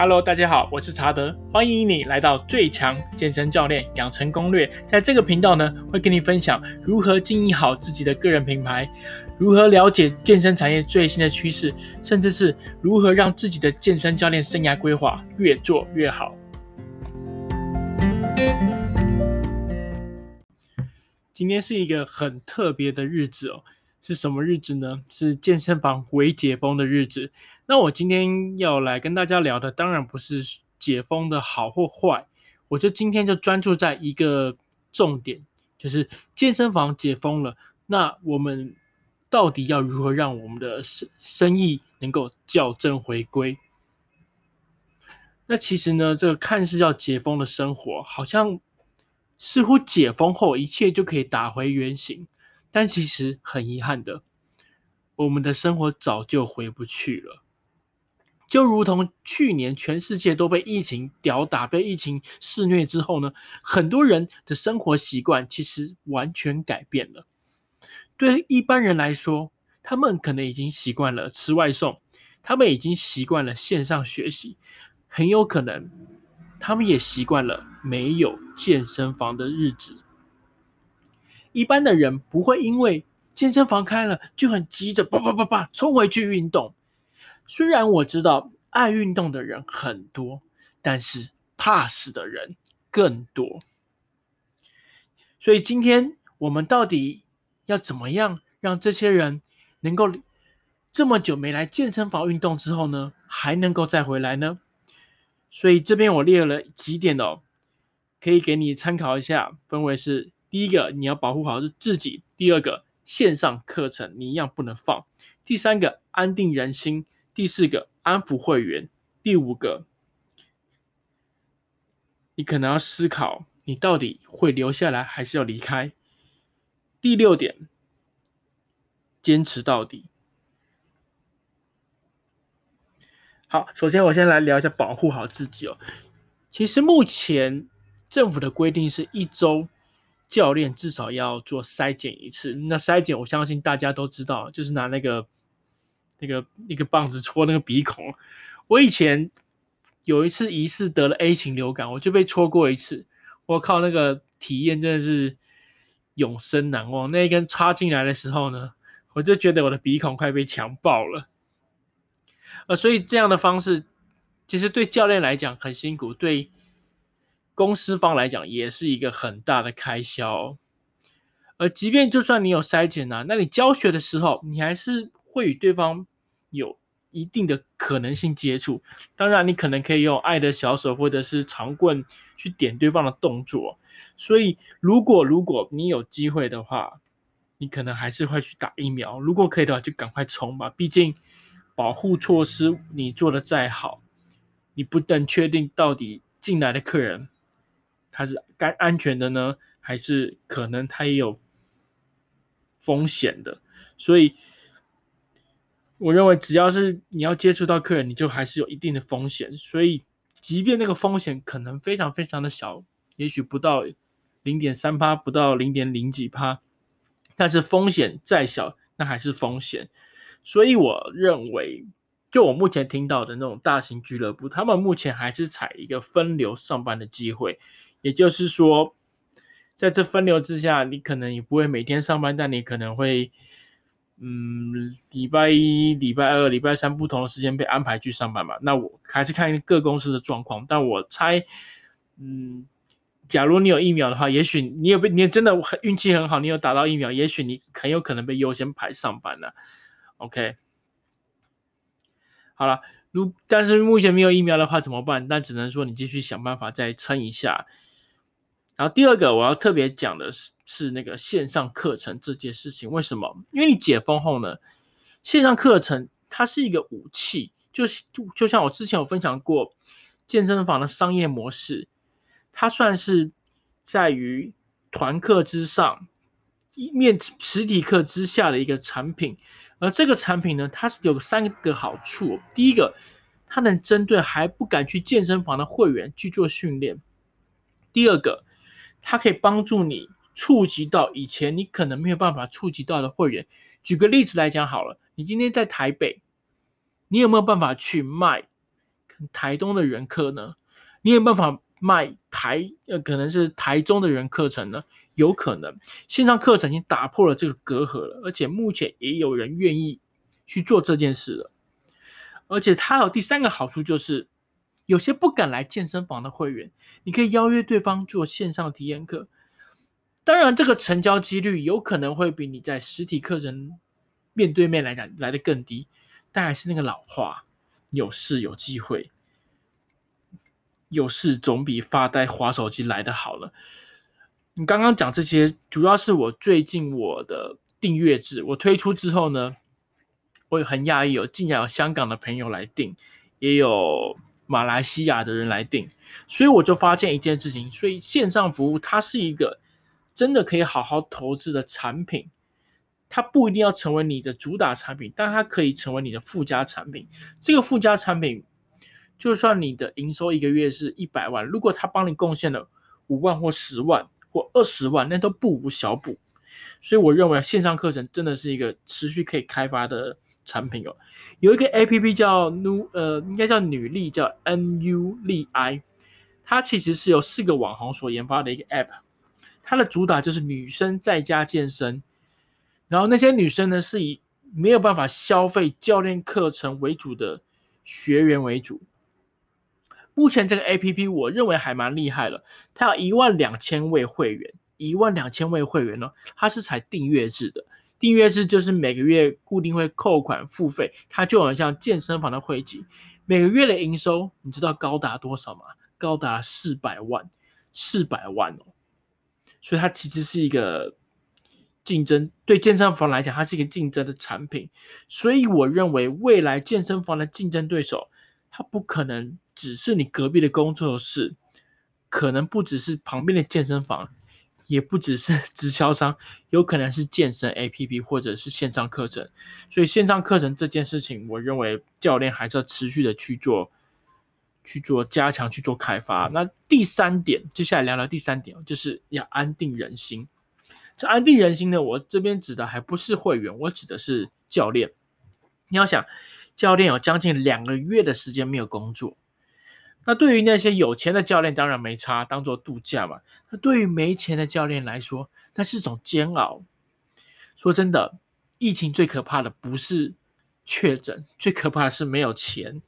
Hello，大家好，我是查德，欢迎你来到最强健身教练养成攻略。在这个频道呢，会跟你分享如何经营好自己的个人品牌，如何了解健身产业最新的趋势，甚至是如何让自己的健身教练生涯规划越做越好。今天是一个很特别的日子哦，是什么日子呢？是健身房微解封的日子。那我今天要来跟大家聊的，当然不是解封的好或坏，我就今天就专注在一个重点，就是健身房解封了，那我们到底要如何让我们的生生意能够校正回归？那其实呢，这个看似要解封的生活，好像似乎解封后一切就可以打回原形，但其实很遗憾的，我们的生活早就回不去了。就如同去年全世界都被疫情吊打、被疫情肆虐之后呢，很多人的生活习惯其实完全改变了。对一般人来说，他们可能已经习惯了吃外送，他们已经习惯了线上学习，很有可能他们也习惯了没有健身房的日子。一般的人不会因为健身房开了就很急着叭叭叭叭冲回去运动。虽然我知道爱运动的人很多，但是怕死的人更多。所以今天我们到底要怎么样让这些人能够这么久没来健身房运动之后呢，还能够再回来呢？所以这边我列了几点哦，可以给你参考一下。分为是第一个，你要保护好自己；第二个，线上课程你一样不能放；第三个，安定人心。第四个，安抚会员；第五个，你可能要思考，你到底会留下来还是要离开；第六点，坚持到底。好，首先我先来聊一下保护好自己哦。其实目前政府的规定是一周教练至少要做筛检一次。那筛检，我相信大家都知道，就是拿那个。那个一个棒子戳那个鼻孔，我以前有一次疑似得了 A 型流感，我就被戳过一次。我靠，那个体验真的是永生难忘。那一根插进来的时候呢，我就觉得我的鼻孔快被强爆了。呃，所以这样的方式其实对教练来讲很辛苦，对公司方来讲也是一个很大的开销。而即便就算你有筛检啊，那你教学的时候，你还是。会与对方有一定的可能性接触，当然你可能可以用爱的小手或者是长棍去点对方的动作。所以，如果如果你有机会的话，你可能还是会去打疫苗。如果可以的话，就赶快冲吧。毕竟保护措施你做得再好，你不能确定到底进来的客人他是该安全的呢，还是可能他也有风险的。所以。我认为，只要是你要接触到客人，你就还是有一定的风险。所以，即便那个风险可能非常非常的小，也许不到零点三趴，不到零点零几趴，但是风险再小，那还是风险。所以，我认为，就我目前听到的那种大型俱乐部，他们目前还是采一个分流上班的机会，也就是说，在这分流之下，你可能也不会每天上班，但你可能会。嗯，礼拜一、礼拜二、礼拜三不同的时间被安排去上班嘛？那我还是看各公司的状况。但我猜，嗯，假如你有疫苗的话，也许你有被，你也真的运气很好，你有打到疫苗，也许你很有可能被优先排上班了。OK，好了，如但是目前没有疫苗的话怎么办？那只能说你继续想办法再撑一下。然后第二个我要特别讲的是是那个线上课程这件事情，为什么？因为你解封后呢，线上课程它是一个武器，就是就就像我之前有分享过，健身房的商业模式，它算是在于团课之上，一面实体课之下的一个产品。而这个产品呢，它是有三个好处：第一个，它能针对还不敢去健身房的会员去做训练；第二个，它可以帮助你触及到以前你可能没有办法触及到的会员。举个例子来讲好了，你今天在台北，你有没有办法去卖台东的人课呢？你有办法卖台呃，可能是台中的人课程呢？有可能，线上课程已经打破了这个隔阂了，而且目前也有人愿意去做这件事了。而且它有第三个好处就是，有些不敢来健身房的会员，你可以邀约对方做线上体验课。当然，这个成交几率有可能会比你在实体课程面对面来讲来得更低，但还是那个老话，有事有机会，有事总比发呆滑手机来的好了。你刚刚讲这些，主要是我最近我的订阅制我推出之后呢，我也很讶异，有竟然有香港的朋友来订，也有马来西亚的人来订，所以我就发现一件事情，所以线上服务它是一个真的可以好好投资的产品，它不一定要成为你的主打产品，但它可以成为你的附加产品。这个附加产品，就算你的营收一个月是一百万，如果它帮你贡献了五万或十万。或二十万，那都不无小补，所以我认为线上课程真的是一个持续可以开发的产品哦。有一个 APP 叫 Nu，呃，应该叫女力，叫 NU 力 I，它其实是由四个网红所研发的一个 App，它的主打就是女生在家健身，然后那些女生呢是以没有办法消费教练课程为主的学员为主。目前这个 APP 我认为还蛮厉害的，它有一万两千位会员，一万两千位会员呢，它是采订阅制的，订阅制就是每个月固定会扣款付费，它就很像健身房的会籍，每个月的营收你知道高达多少吗？高达四百万，四百万哦，所以它其实是一个竞争，对健身房来讲，它是一个竞争的产品，所以我认为未来健身房的竞争对手，它不可能。只是你隔壁的工作室，可能不只是旁边的健身房，也不只是 直销商，有可能是健身 APP 或者是线上课程。所以线上课程这件事情，我认为教练还是要持续的去做，去做加强，去做开发。那第三点，接下来聊聊第三点，就是要安定人心。这安定人心呢，我这边指的还不是会员，我指的是教练。你要想，教练有将近两个月的时间没有工作。那对于那些有钱的教练，当然没差，当做度假嘛。那对于没钱的教练来说，那是种煎熬。说真的，疫情最可怕的不是确诊，最可怕的是没有钱。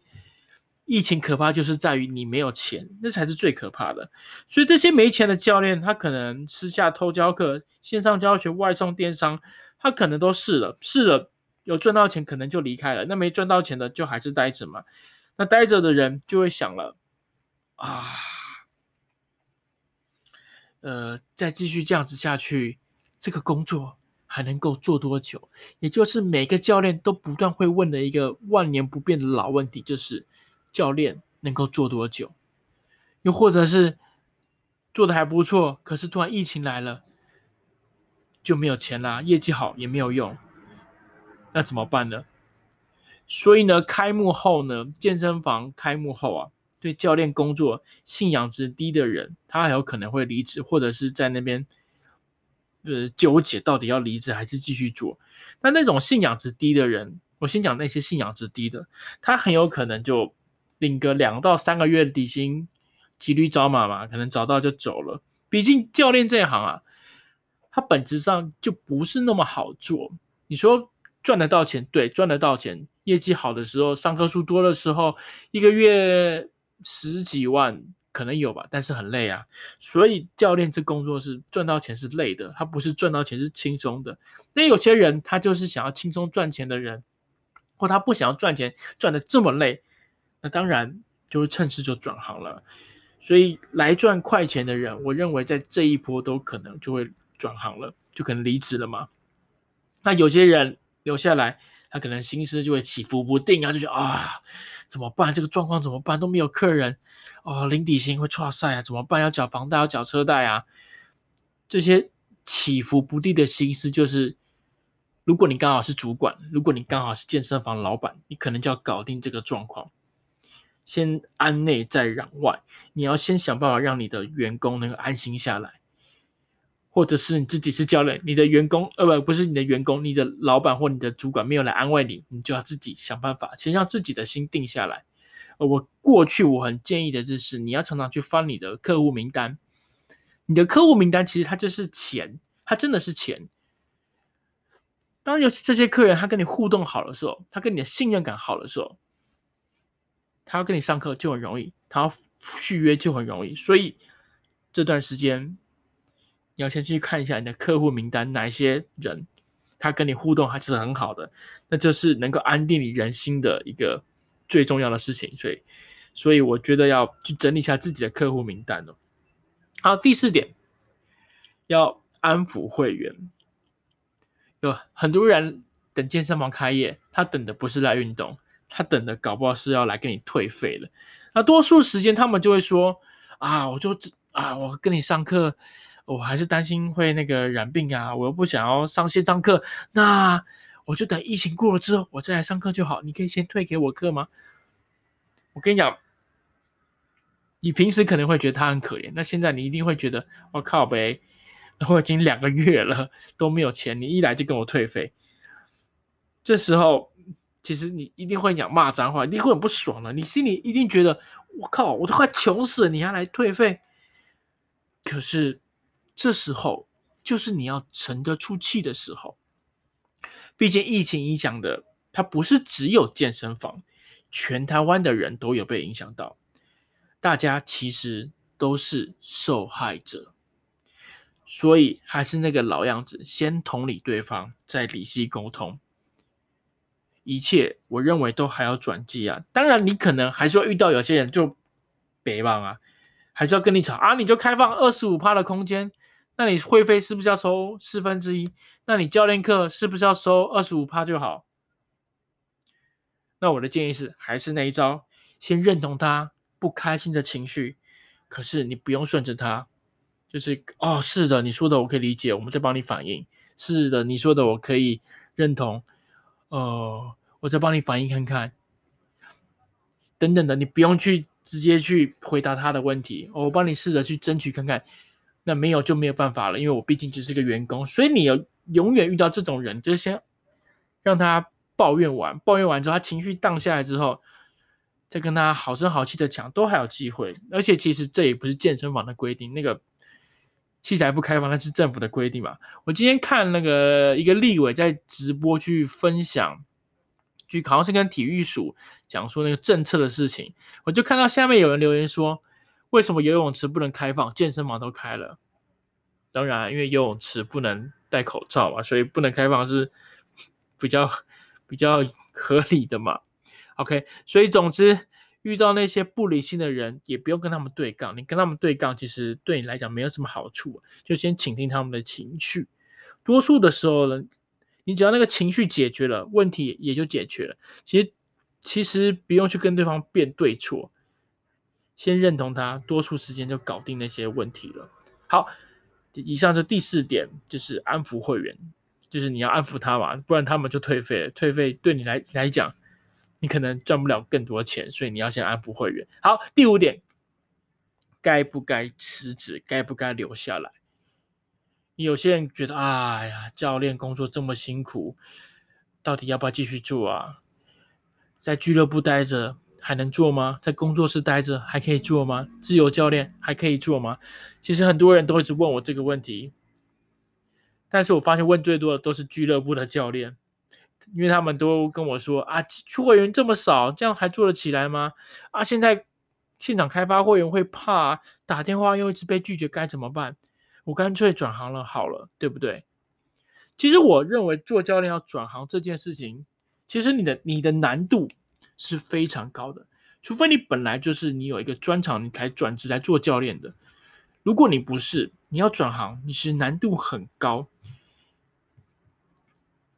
疫情可怕就是在于你没有钱，那才是最可怕的。所以这些没钱的教练，他可能私下偷教课、线上教学、外送电商，他可能都试了，试了有赚到钱，可能就离开了。那没赚到钱的，就还是待着嘛。那待着的人就会想了。啊，呃，再继续这样子下去，这个工作还能够做多久？也就是每个教练都不断会问的一个万年不变的老问题，就是教练能够做多久？又或者是做的还不错，可是突然疫情来了，就没有钱啦，业绩好也没有用，那怎么办呢？所以呢，开幕后呢，健身房开幕后啊。对教练工作信仰值低的人，他还有可能会离职，或者是在那边呃纠结到底要离职还是继续做。那那种信仰值低的人，我先讲那些信仰值低的，他很有可能就领个两到三个月底薪，骑驴找马嘛，可能找到就走了。毕竟教练这一行啊，他本质上就不是那么好做。你说赚得到钱，对，赚得到钱，业绩好的时候，上课数多的时候，一个月。十几万可能有吧，但是很累啊。所以教练这工作是赚到钱是累的，他不是赚到钱是轻松的。那有些人他就是想要轻松赚钱的人，或他不想要赚钱赚的这么累，那当然就是趁势就转行了。所以来赚快钱的人，我认为在这一波都可能就会转行了，就可能离职了嘛。那有些人留下来，他可能心思就会起伏不定啊，就觉得啊。怎么办？这个状况怎么办？都没有客人哦，零底薪会差赛啊？怎么办？要缴房贷，要缴车贷啊？这些起伏不定的心思，就是如果你刚好是主管，如果你刚好是健身房老板，你可能就要搞定这个状况。先安内再攘外，你要先想办法让你的员工能够安心下来。或者是你自己是教练，你的员工呃不不是你的员工，你的老板或你的主管没有来安慰你，你就要自己想办法，先让自己的心定下来。我过去我很建议的就是，你要常常去翻你的客户名单。你的客户名单其实它就是钱，它真的是钱。当有这些客人他跟你互动好的时候，他跟你的信任感好的时候，他要跟你上课就很容易，他要续约就很容易。所以这段时间你要先去看一下你的客户名单，哪一些人他跟你互动还是很好的，那就是能够安定你人心的一个最重要的事情。所以，所以我觉得要去整理一下自己的客户名单哦。好，第四点，要安抚会员。有很多人等健身房开业，他等的不是来运动，他等的搞不好是要来跟你退费了。那多数时间他们就会说：“啊，我就啊，我跟你上课，我还是担心会那个染病啊，我又不想要上线上课，那我就等疫情过了之后，我再来上课就好。你可以先退给我课吗？”我跟你讲。你平时可能会觉得他很可怜，那现在你一定会觉得我靠呗，我已经两个月了都没有钱，你一来就跟我退费。这时候其实你一定会讲骂脏话，一定会很不爽的，你心里一定觉得我靠，我都快穷死了，你还来退费？可是这时候就是你要沉得住气的时候，毕竟疫情影响的，它不是只有健身房，全台湾的人都有被影响到。大家其实都是受害者，所以还是那个老样子，先同理对方，再理性沟通。一切我认为都还要转机啊！当然，你可能还是会遇到有些人就别忘啊，还是要跟你吵啊！你就开放二十五趴的空间，那你会费是不是要收四分之一？那你教练课是不是要收二十五趴就好？那我的建议是，还是那一招，先认同他。不开心的情绪，可是你不用顺着他，就是哦，是的，你说的我可以理解，我们再帮你反映。是的，你说的我可以认同，呃，我再帮你反映看看，等等的，你不用去直接去回答他的问题，我帮你试着去争取看看。那没有就没有办法了，因为我毕竟只是个员工，所以你要永远遇到这种人，就先让他抱怨完，抱怨完之后，他情绪荡下来之后。再跟他好声好气的讲，都还有机会。而且其实这也不是健身房的规定，那个器材不开放，那是政府的规定嘛。我今天看那个一个立委在直播去分享，就好像是跟体育署讲说那个政策的事情，我就看到下面有人留言说，为什么游泳池不能开放，健身房都开了？当然，因为游泳池不能戴口罩嘛，所以不能开放是比较比较合理的嘛。OK，所以总之遇到那些不理性的人，也不用跟他们对杠。你跟他们对杠，其实对你来讲没有什么好处。就先倾听他们的情绪。多数的时候呢，你只要那个情绪解决了，问题也就解决了。其实其实不用去跟对方辩对错，先认同他，多数时间就搞定那些问题了。好，以上是第四点，就是安抚会员，就是你要安抚他嘛，不然他们就退费了。退费对你来来讲。你可能赚不了更多钱，所以你要先安抚会员。好，第五点，该不该辞职？该不该留下来？有些人觉得，哎呀，教练工作这么辛苦，到底要不要继续做啊？在俱乐部待着还能做吗？在工作室待着还可以做吗？自由教练还可以做吗？其实很多人都一直问我这个问题，但是我发现问最多的都是俱乐部的教练。因为他们都跟我说啊，出会员这么少，这样还做得起来吗？啊，现在现场开发会员会怕，打电话又一直被拒绝，该怎么办？我干脆转行了好了，对不对？其实我认为做教练要转行这件事情，其实你的你的难度是非常高的，除非你本来就是你有一个专长，你才转职来做教练的。如果你不是，你要转行，你其实难度很高，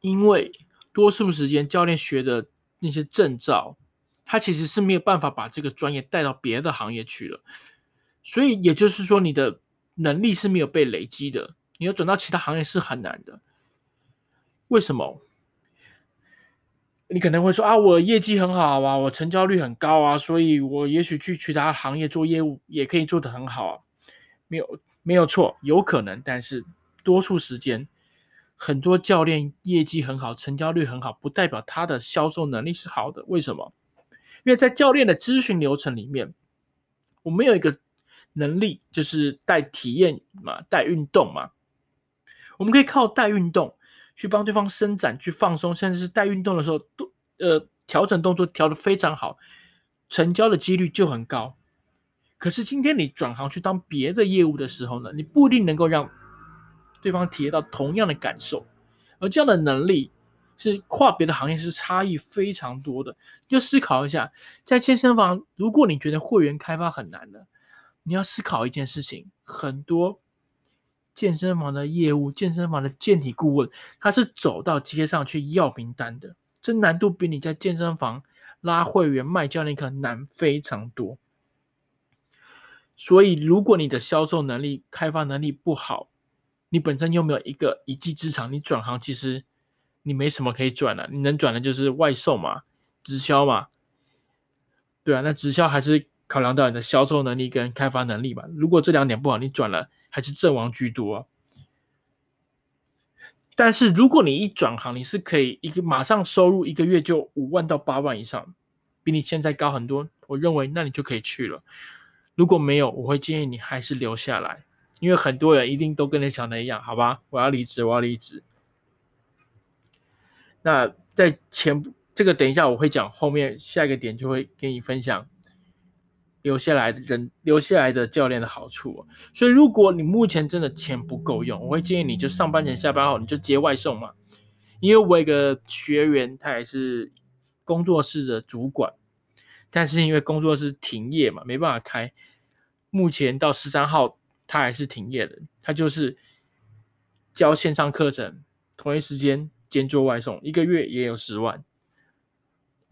因为。多数时间，教练学的那些证照，他其实是没有办法把这个专业带到别的行业去了。所以也就是说，你的能力是没有被累积的，你要转到其他行业是很难的。为什么？你可能会说啊，我业绩很好啊，我成交率很高啊，所以我也许去其他行业做业务也可以做得很好啊。没有，没有错，有可能，但是多数时间。很多教练业绩很好，成交率很好，不代表他的销售能力是好的。为什么？因为在教练的咨询流程里面，我们有一个能力，就是带体验嘛，带运动嘛。我们可以靠带运动去帮对方伸展、去放松，甚至是带运动的时候，都呃调整动作调得非常好，成交的几率就很高。可是今天你转行去当别的业务的时候呢，你不一定能够让对方体验到同样的感受，而这样的能力是跨别的行业是差异非常多的。就思考一下，在健身房，如果你觉得会员开发很难的，你要思考一件事情，很多。健身房的业务，健身房的健体顾问，他是走到街上去要名单的，这难度比你在健身房拉会员卖教练课难非常多。所以，如果你的销售能力、开发能力不好，你本身又没有一个一技之长，你转行其实你没什么可以转的，你能转的就是外送嘛、直销嘛，对啊，那直销还是考量到你的销售能力跟开发能力嘛。如果这两点不好，你转了。还是阵亡居多，但是如果你一转行，你是可以一个马上收入一个月就五万到八万以上，比你现在高很多。我认为那你就可以去了。如果没有，我会建议你还是留下来，因为很多人一定都跟你想的一样，好吧？我要离职，我要离职。那在前这个等一下我会讲，后面下一个点就会跟你分享。留下来的人，留下来的教练的好处哦。所以，如果你目前真的钱不够用，我会建议你就上班前、下班后你就接外送嘛。因为我有个学员，他也是工作室的主管，但是因为工作室停业嘛，没办法开。目前到十三号，他还是停业的。他就是教线上课程，同一时间兼做外送，一个月也有十万。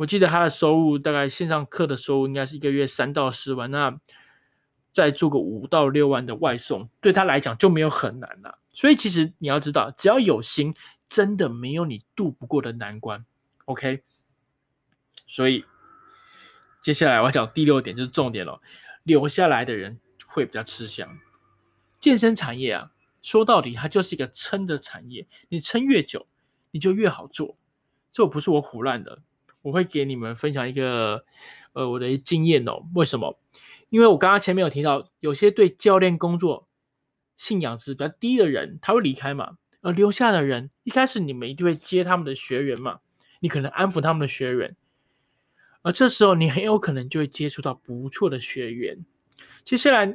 我记得他的收入大概线上课的收入应该是一个月三到四万，那再做个五到六万的外送，对他来讲就没有很难了。所以其实你要知道，只要有心，真的没有你渡不过的难关。OK，所以接下来我要讲第六点就是重点了，留下来的人会比较吃香。健身产业啊，说到底它就是一个撑的产业，你撑越久，你就越好做。这不是我唬烂的。我会给你们分享一个，呃，我的经验哦。为什么？因为我刚刚前面有提到，有些对教练工作信仰值比较低的人，他会离开嘛。而留下的人，一开始你们一定会接他们的学员嘛，你可能安抚他们的学员，而这时候你很有可能就会接触到不错的学员。接下来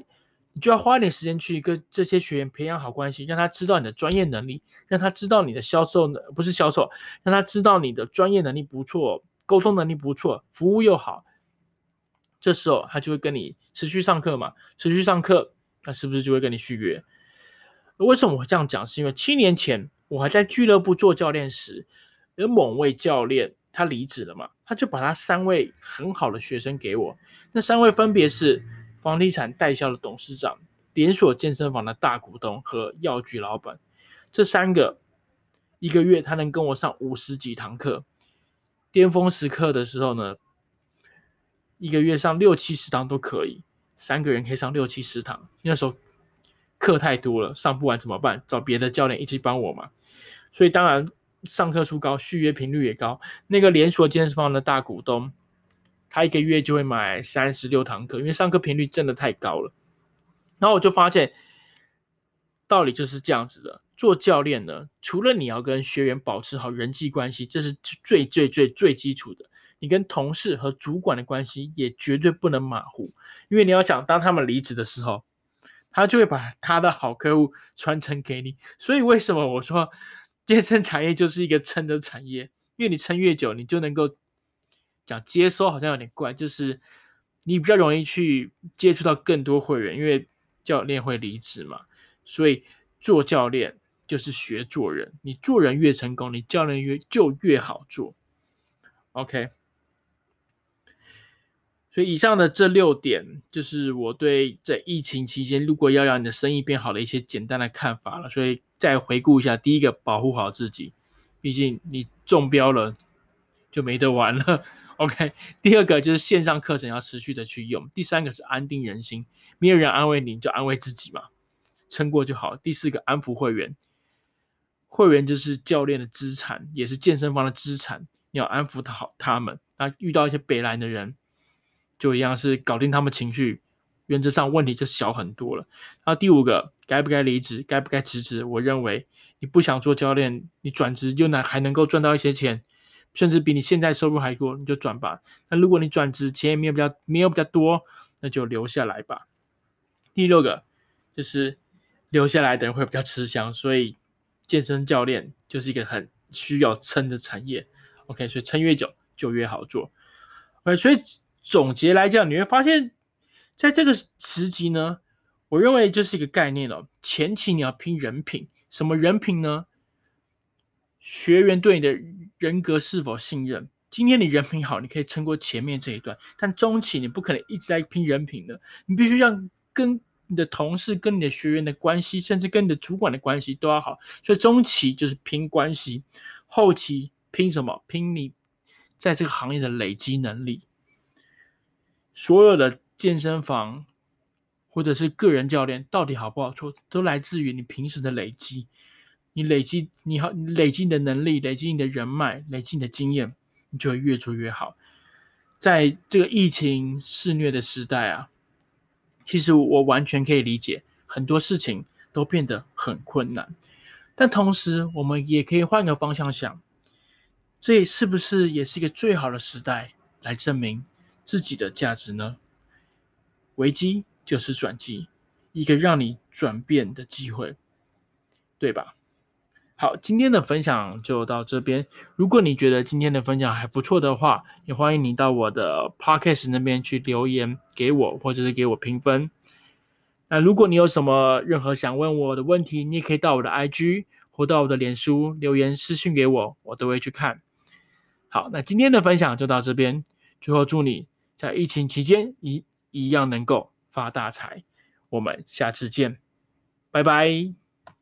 你就要花一点时间去跟这些学员培养好关系，让他知道你的专业能力，让他知道你的销售呢，不是销售，让他知道你的专业能力不错。沟通能力不错，服务又好，这时候他就会跟你持续上课嘛，持续上课，那是不是就会跟你续约？为什么我这样讲？是因为七年前我还在俱乐部做教练时，有某位教练他离职了嘛，他就把他三位很好的学生给我，那三位分别是房地产代销的董事长、连锁健身房的大股东和药局老板，这三个一个月他能跟我上五十几堂课。巅峰时刻的时候呢，一个月上六七十堂都可以，三个人可以上六七十堂。那时候课太多了，上不完怎么办？找别的教练一起帮我嘛。所以当然上课数高，续约频率也高。那个连锁健身房的大股东，他一个月就会买三十六堂课，因为上课频率真的太高了。然后我就发现，道理就是这样子的。做教练呢，除了你要跟学员保持好人际关系，这是最最最最基础的。你跟同事和主管的关系也绝对不能马虎，因为你要想，当他们离职的时候，他就会把他的好客户传承给你。所以为什么我说健身产业就是一个撑的产业？因为你撑越久，你就能够讲接收，好像有点怪，就是你比较容易去接触到更多会员，因为教练会离职嘛，所以做教练。就是学做人，你做人越成功，你教练越就越好做。OK，所以以上的这六点，就是我对在疫情期间如果要让你的生意变好的一些简单的看法了。所以再回顾一下，第一个，保护好自己，毕竟你中标了就没得玩了。OK，第二个就是线上课程要持续的去用。第三个是安定人心，没有人安慰你，就安慰自己嘛，撑过就好。第四个，安抚会员。会员就是教练的资产，也是健身房的资产。你要安抚好他们。那遇到一些北兰的人，就一样是搞定他们情绪，原则上问题就小很多了。然后第五个，该不该离职，该不该辞职？我认为你不想做教练，你转职又能还能够赚到一些钱，甚至比你现在收入还多，你就转吧。那如果你转职钱也没有比较没有比较多，那就留下来吧。第六个就是留下来的人会比较吃香，所以健身教练就是一个很需要撑的产业。OK，所以撑越久就越好做。OK，所以。总结来讲，你会发现，在这个时期呢，我认为就是一个概念哦。前期你要拼人品，什么人品呢？学员对你的人格是否信任？今天你人品好，你可以撑过前面这一段。但中期你不可能一直在拼人品的，你必须让跟你的同事、跟你的学员的关系，甚至跟你的主管的关系都要好。所以中期就是拼关系，后期拼什么？拼你在这个行业的累积能力。所有的健身房或者是个人教练到底好不好做，都来自于你平时的累积。你累积，你好，累积你的能力，累积你的人脉，累积你的经验，你就会越做越好。在这个疫情肆虐的时代啊，其实我完全可以理解，很多事情都变得很困难。但同时，我们也可以换个方向想，这是不是也是一个最好的时代来证明自己的价值呢？危机就是转机，一个让你转变的机会，对吧？好，今天的分享就到这边。如果你觉得今天的分享还不错的话，也欢迎你到我的 Podcast 那边去留言给我，或者是给我评分。那如果你有什么任何想问我的问题，你也可以到我的 IG 或到我的脸书留言私讯给我，我都会去看。好，那今天的分享就到这边。最后，祝你。在疫情期间，一一样能够发大财。我们下次见，拜拜。